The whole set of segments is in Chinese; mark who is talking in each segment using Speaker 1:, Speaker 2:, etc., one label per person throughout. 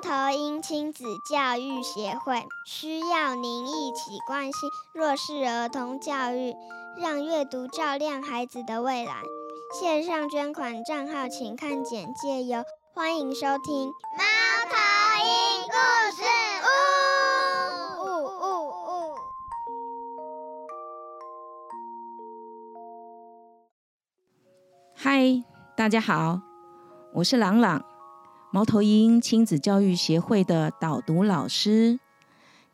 Speaker 1: 头鹰亲子教育协会需要您一起关心弱势儿童教育，让阅读照亮孩子的未来。线上捐款账号请看简介哟。欢迎收听
Speaker 2: 猫头鹰故事屋。
Speaker 1: 呜呜呜！
Speaker 3: 嗨，大家好，我是朗朗，猫头鹰亲子教育协会的导读老师。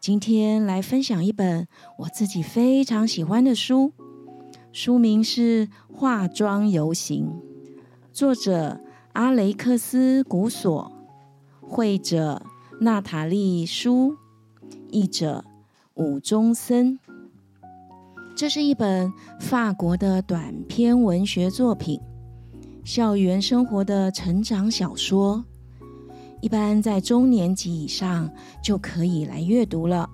Speaker 3: 今天来分享一本我自己非常喜欢的书，书名是《化妆游行》，作者阿雷克斯·古索，绘者娜塔莉·舒，译者武中森。这是一本法国的短篇文学作品。校园生活的成长小说，一般在中年级以上就可以来阅读了。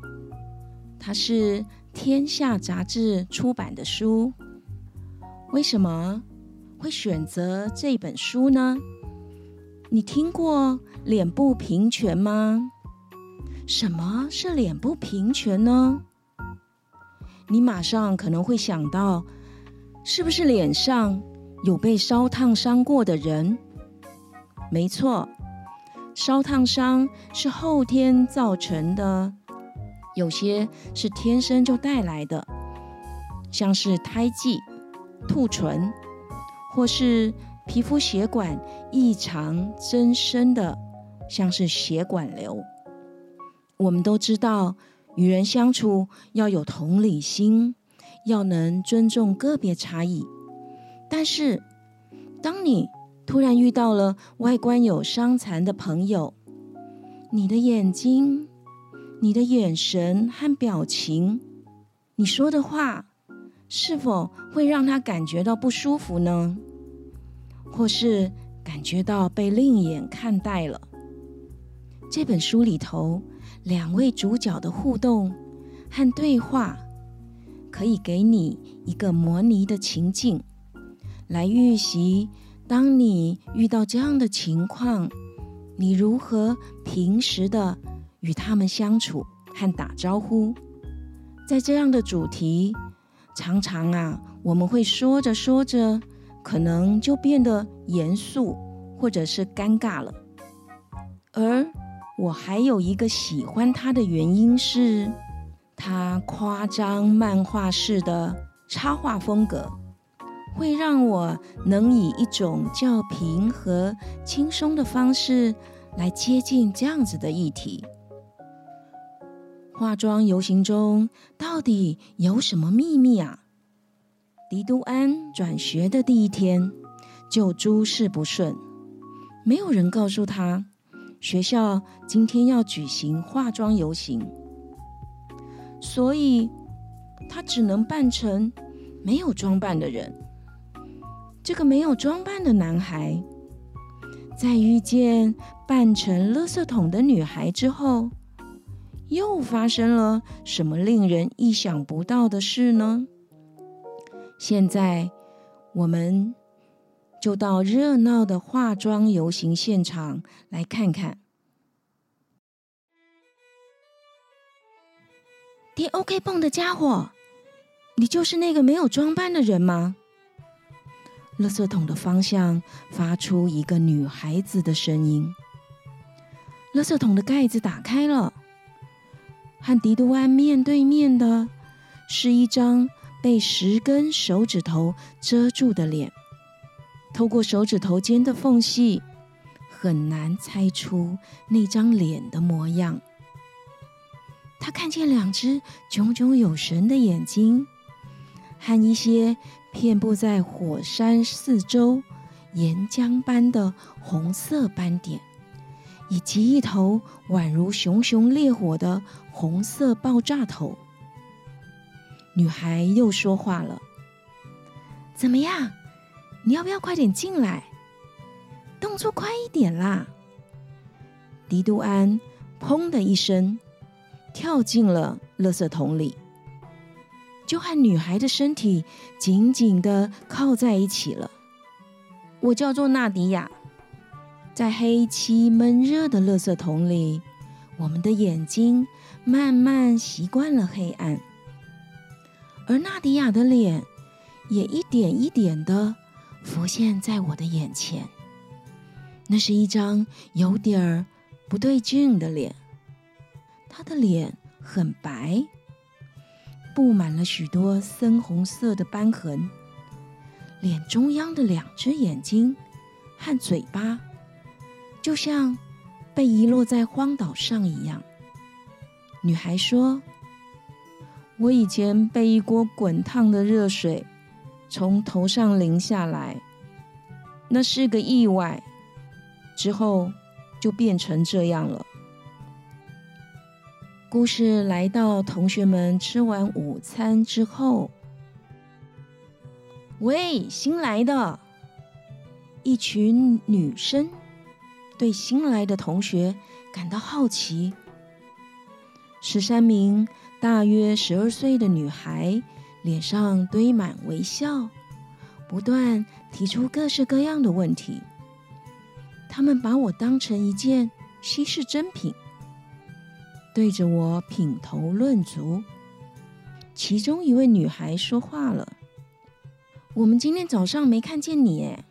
Speaker 3: 它是天下杂志出版的书。为什么会选择这本书呢？你听过脸部平权吗？什么是脸部平权呢？你马上可能会想到，是不是脸上？有被烧烫伤过的人，没错，烧烫伤是后天造成的，有些是天生就带来的，像是胎记、兔唇，或是皮肤血管异常增生的，像是血管瘤。我们都知道，与人相处要有同理心，要能尊重个别差异。但是，当你突然遇到了外观有伤残的朋友，你的眼睛、你的眼神和表情，你说的话，是否会让他感觉到不舒服呢？或是感觉到被另眼看待了？这本书里头两位主角的互动和对话，可以给你一个模拟的情境。来预习，当你遇到这样的情况，你如何平时的与他们相处和打招呼？在这样的主题，常常啊，我们会说着说着，可能就变得严肃或者是尴尬了。而我还有一个喜欢他的原因是，他夸张漫画式的插画风格。会让我能以一种较平和、轻松的方式来接近这样子的议题。化妆游行中到底有什么秘密啊？迪都安转学的第一天就诸事不顺，没有人告诉他学校今天要举行化妆游行，所以他只能扮成没有装扮的人。这个没有装扮的男孩，在遇见扮成垃圾桶的女孩之后，又发生了什么令人意想不到的事呢？现在，我们就到热闹的化妆游行现场来看看。叠 OK 泵的家伙，你就是那个没有装扮的人吗？垃圾桶的方向发出一个女孩子的声音。垃圾桶的盖子打开了，和迪杜安面对面的是一张被十根手指头遮住的脸。透过手指头间的缝隙，很难猜出那张脸的模样。他看见两只炯炯有神的眼睛，和一些。遍布在火山四周，岩浆般的红色斑点，以及一头宛如熊熊烈火的红色爆炸头。女孩又说话了：“怎么样？你要不要快点进来？动作快一点啦！”迪杜安“砰”的一声跳进了垃圾桶里。就和女孩的身体紧紧的靠在一起了。我叫做纳迪亚，在黑漆闷热的垃圾桶里，我们的眼睛慢慢习惯了黑暗，而纳迪亚的脸也一点一点的浮现在我的眼前。那是一张有点儿不对劲的脸，她的脸很白，布满了许多深红色的斑痕，脸中央的两只眼睛和嘴巴。就像被遗落在荒岛上一样。女孩说：“我以前被一锅滚烫的热水从头上淋下来，那是个意外。之后就变成这样了。”故事来到同学们吃完午餐之后，喂，新来的一群女生。对新来的同学感到好奇。十三名大约十二岁的女孩脸上堆满微笑，不断提出各式各样的问题。他们把我当成一件稀世珍品，对着我品头论足。其中一位女孩说话了：“我们今天早上没看见你，哎，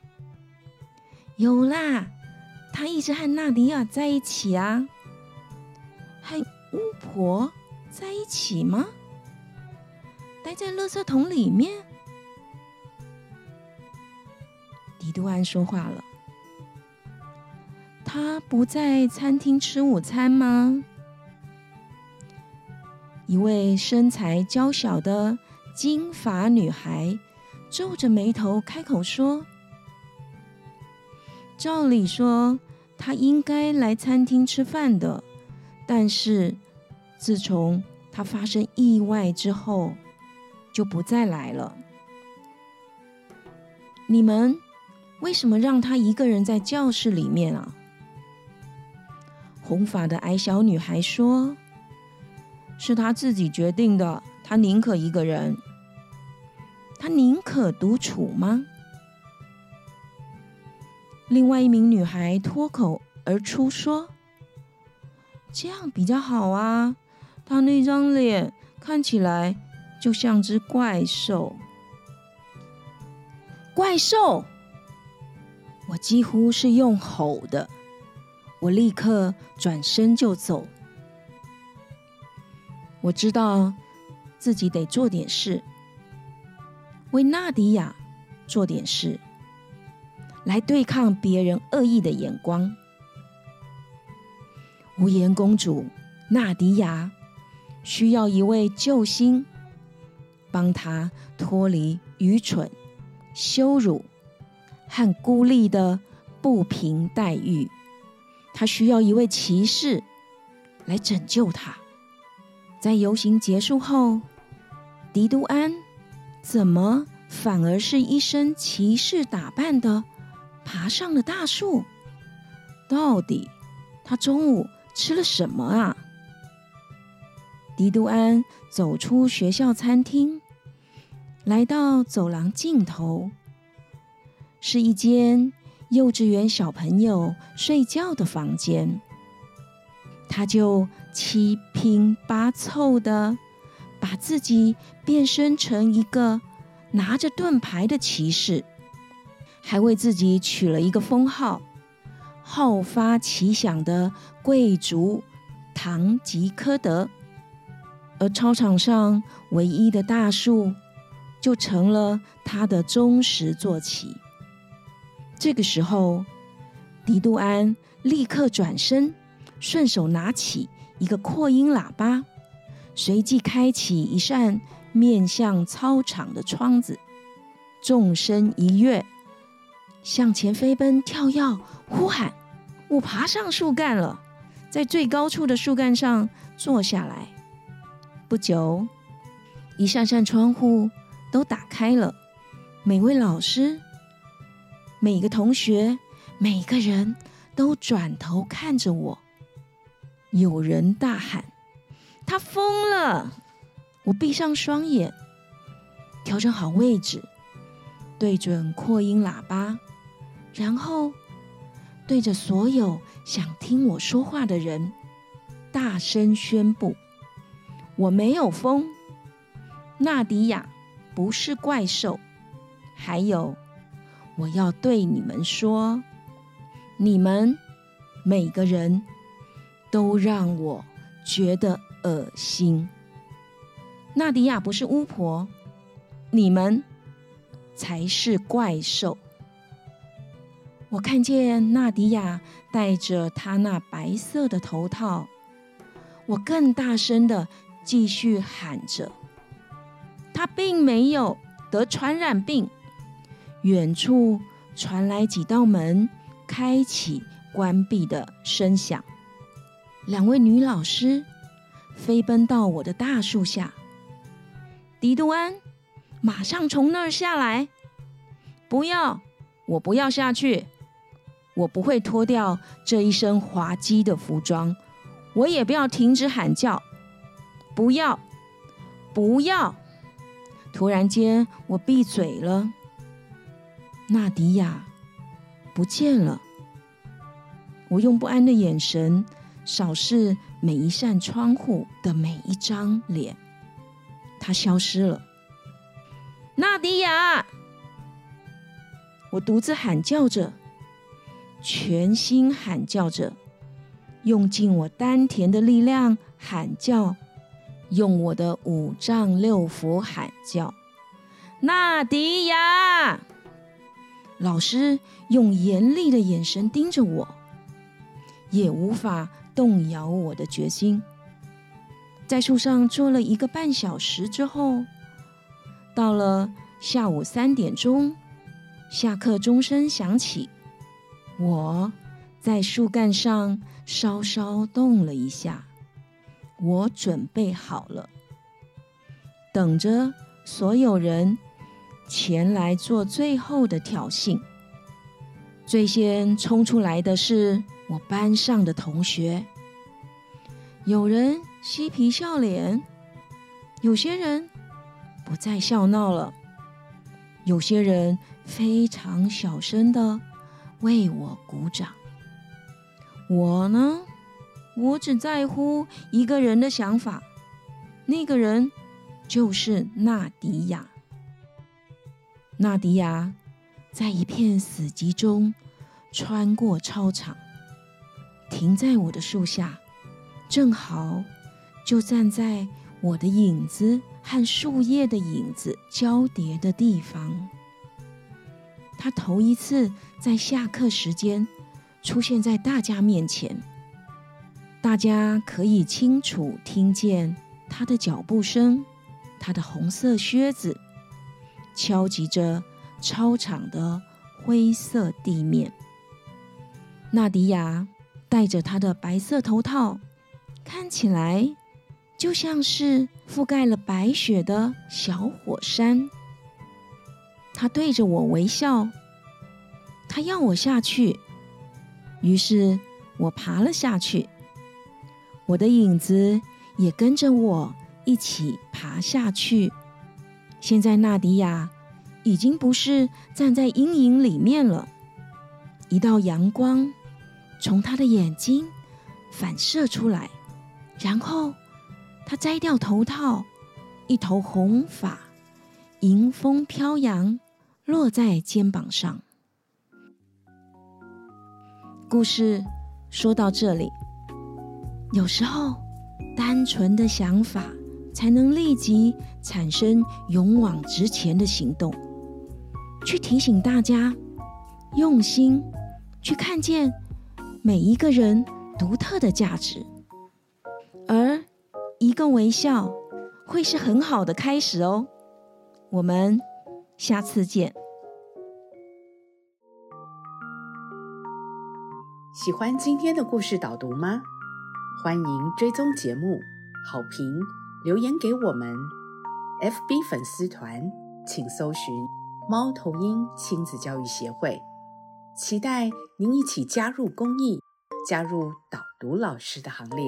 Speaker 3: 有啦。”他一直和纳迪亚在一起啊，和巫婆在一起吗？待在垃圾桶里面？迪杜安说话了，他不在餐厅吃午餐吗？一位身材娇小的金发女孩皱着眉头开口说。照理说，他应该来餐厅吃饭的，但是自从他发生意外之后，就不再来了。你们为什么让他一个人在教室里面啊？红发的矮小女孩说：“是他自己决定的，他宁可一个人，他宁可独处吗？”另外一名女孩脱口而出说：“这样比较好啊，他那张脸看起来就像只怪兽。”怪兽！我几乎是用吼的，我立刻转身就走。我知道自己得做点事，为纳迪亚做点事。来对抗别人恶意的眼光。无言公主纳迪亚需要一位救星，帮她脱离愚蠢、羞辱和孤立的不平待遇。她需要一位骑士来拯救她。在游行结束后，迪都安怎么反而是一身骑士打扮的？爬上了大树，到底他中午吃了什么啊？迪杜安走出学校餐厅，来到走廊尽头，是一间幼稚园小朋友睡觉的房间。他就七拼八凑的把自己变身成一个拿着盾牌的骑士。还为自己取了一个封号——好发奇想的贵族唐吉诃德。而操场上唯一的大树，就成了他的忠实坐骑。这个时候，迪杜安立刻转身，顺手拿起一个扩音喇叭，随即开启一扇面向操场的窗子，纵身一跃。向前飞奔，跳跃，呼喊！我爬上树干了，在最高处的树干上坐下来。不久，一扇扇窗户都打开了，每位老师、每个同学、每个人都转头看着我。有人大喊：“他疯了！”我闭上双眼，调整好位置，对准扩音喇叭。然后对着所有想听我说话的人，大声宣布：我没有疯，纳迪亚不是怪兽。还有，我要对你们说，你们每个人都让我觉得恶心。纳迪亚不是巫婆，你们才是怪兽。我看见纳迪亚戴着她那白色的头套，我更大声的继续喊着：“她并没有得传染病。”远处传来几道门开启、关闭的声响，两位女老师飞奔到我的大树下。迪杜安，马上从那儿下来！不要，我不要下去。我不会脱掉这一身滑稽的服装，我也不要停止喊叫。不要，不要！突然间，我闭嘴了。纳迪亚不见了。我用不安的眼神扫视每一扇窗户的每一张脸，他消失了。纳迪亚！我独自喊叫着。全心喊叫着，用尽我丹田的力量喊叫，用我的五脏六腑喊叫。纳迪亚！老师用严厉的眼神盯着我，也无法动摇我的决心。在树上坐了一个半小时之后，到了下午三点钟，下课钟声响起。我在树干上稍稍动了一下，我准备好了，等着所有人前来做最后的挑衅。最先冲出来的是我班上的同学，有人嬉皮笑脸，有些人不再笑闹了，有些人非常小声的。为我鼓掌。我呢，我只在乎一个人的想法，那个人就是纳迪亚。纳迪亚在一片死寂中穿过操场，停在我的树下，正好就站在我的影子和树叶的影子交叠的地方。他头一次在下课时间出现在大家面前，大家可以清楚听见他的脚步声，他的红色靴子敲击着操场的灰色地面。纳迪亚戴着他的白色头套，看起来就像是覆盖了白雪的小火山。他对着我微笑，他要我下去，于是我爬了下去。我的影子也跟着我一起爬下去。现在纳迪亚已经不是站在阴影里面了，一道阳光从他的眼睛反射出来，然后他摘掉头套，一头红发迎风飘扬。落在肩膀上。故事说到这里，有时候单纯的想法才能立即产生勇往直前的行动，去提醒大家用心去看见每一个人独特的价值，而一个微笑会是很好的开始哦。我们下次见。
Speaker 4: 喜欢今天的故事导读吗？欢迎追踪节目、好评、留言给我们。FB 粉丝团请搜寻“猫头鹰亲子教育协会”，期待您一起加入公益，加入导读老师的行列。